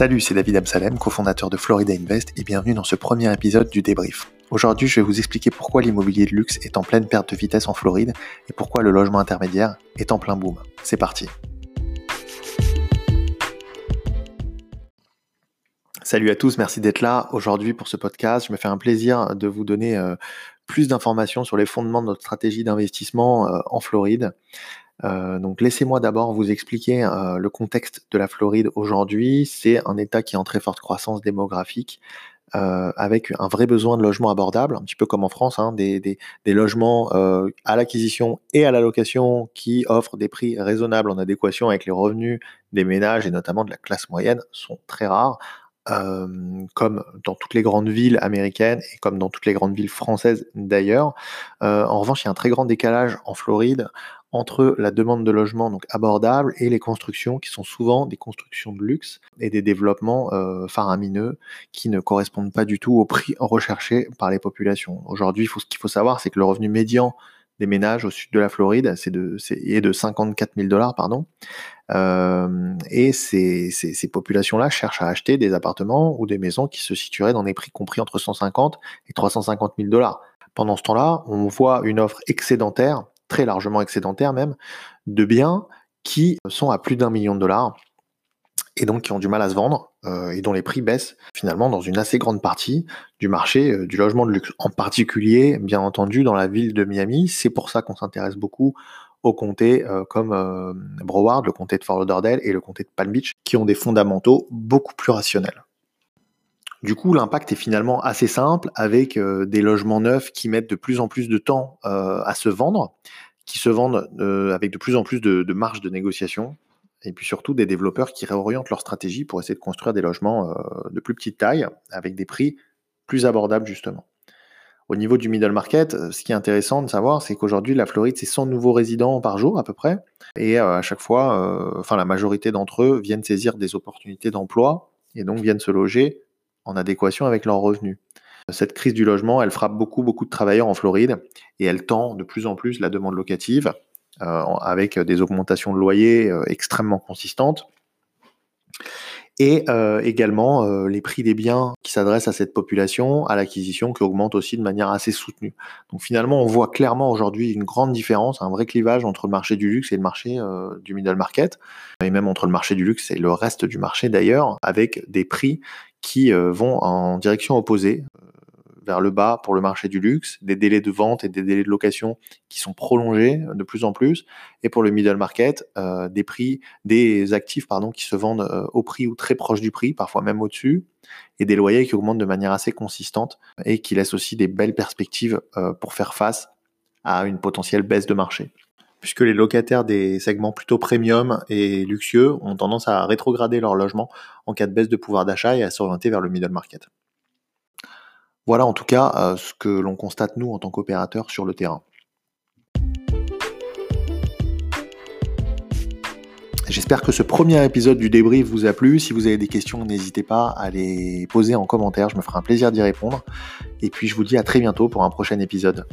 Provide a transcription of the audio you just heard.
Salut, c'est David Amsalem, cofondateur de Florida Invest et bienvenue dans ce premier épisode du débrief. Aujourd'hui, je vais vous expliquer pourquoi l'immobilier de luxe est en pleine perte de vitesse en Floride et pourquoi le logement intermédiaire est en plein boom. C'est parti. Salut à tous, merci d'être là aujourd'hui pour ce podcast. Je me fais un plaisir de vous donner euh, plus d'informations sur les fondements de notre stratégie d'investissement euh, en Floride. Euh, donc laissez-moi d'abord vous expliquer euh, le contexte de la Floride aujourd'hui. C'est un État qui est en très forte croissance démographique. Euh, avec un vrai besoin de logements abordables, un petit peu comme en France, hein, des, logements à l'acquisition et à la location qui offrent des prix raisonnables en adéquation avec les revenus des ménages et notamment de la classe moyenne sont très rares. comme dans toutes les grandes villes américaines et comme dans toutes les grandes villes françaises d'ailleurs. en revanche, il y a un très grand décalage en Floride entre la demande de logement donc abordable et les constructions qui sont souvent des constructions de luxe et des développements euh, faramineux qui ne correspondent pas du tout au prix recherché par les populations. Aujourd'hui, ce qu'il faut savoir, c'est que le revenu médian des ménages au sud de la Floride de, est, de 54 000 dollars, pardon. Euh, et ces populations-là cherchent à acheter des appartements ou des maisons qui se situeraient dans des prix compris entre 150 et 350 000 dollars. Pendant ce temps-là, on voit une offre excédentaire très largement excédentaire même, de biens qui sont à plus d'un million de dollars et donc qui ont du mal à se vendre euh, et dont les prix baissent finalement dans une assez grande partie du marché euh, du logement de luxe. En particulier, bien entendu, dans la ville de Miami. C'est pour ça qu'on s'intéresse beaucoup aux comtés euh, comme Broward, le comté de Fort Lauderdale et le comté de Palm Beach, qui ont des fondamentaux beaucoup plus rationnels. Du coup, l'impact est finalement assez simple avec euh, des logements neufs qui mettent de plus en plus de temps euh, à se vendre, qui se vendent euh, avec de plus en plus de, de marge de négociation, et puis surtout des développeurs qui réorientent leur stratégie pour essayer de construire des logements de plus petite taille avec des prix plus abordables justement. Au niveau du middle market, ce qui est intéressant de savoir, c'est qu'aujourd'hui, la Floride, c'est 100 nouveaux résidents par jour à peu près. Et à chaque fois, enfin, la majorité d'entre eux viennent saisir des opportunités d'emploi et donc viennent se loger en adéquation avec leurs revenus. Cette crise du logement, elle frappe beaucoup, beaucoup de travailleurs en Floride et elle tend de plus en plus la demande locative euh, avec des augmentations de loyers euh, extrêmement consistantes et euh, également euh, les prix des biens qui s'adressent à cette population, à l'acquisition, qui augmentent aussi de manière assez soutenue. Donc finalement, on voit clairement aujourd'hui une grande différence, un vrai clivage entre le marché du luxe et le marché euh, du middle market, et même entre le marché du luxe et le reste du marché d'ailleurs, avec des prix qui vont en direction opposée vers le bas pour le marché du luxe, des délais de vente et des délais de location qui sont prolongés de plus en plus, et pour le middle market, euh, des prix, des actifs pardon, qui se vendent euh, au prix ou très proche du prix, parfois même au-dessus, et des loyers qui augmentent de manière assez consistante et qui laissent aussi des belles perspectives euh, pour faire face à une potentielle baisse de marché puisque les locataires des segments plutôt premium et luxueux ont tendance à rétrograder leur logement en cas de baisse de pouvoir d'achat et à s'orienter vers le middle market. Voilà en tout cas euh, ce que l'on constate nous en tant qu'opérateurs sur le terrain. J'espère que ce premier épisode du débrief vous a plu. Si vous avez des questions, n'hésitez pas à les poser en commentaire. Je me ferai un plaisir d'y répondre. Et puis je vous dis à très bientôt pour un prochain épisode.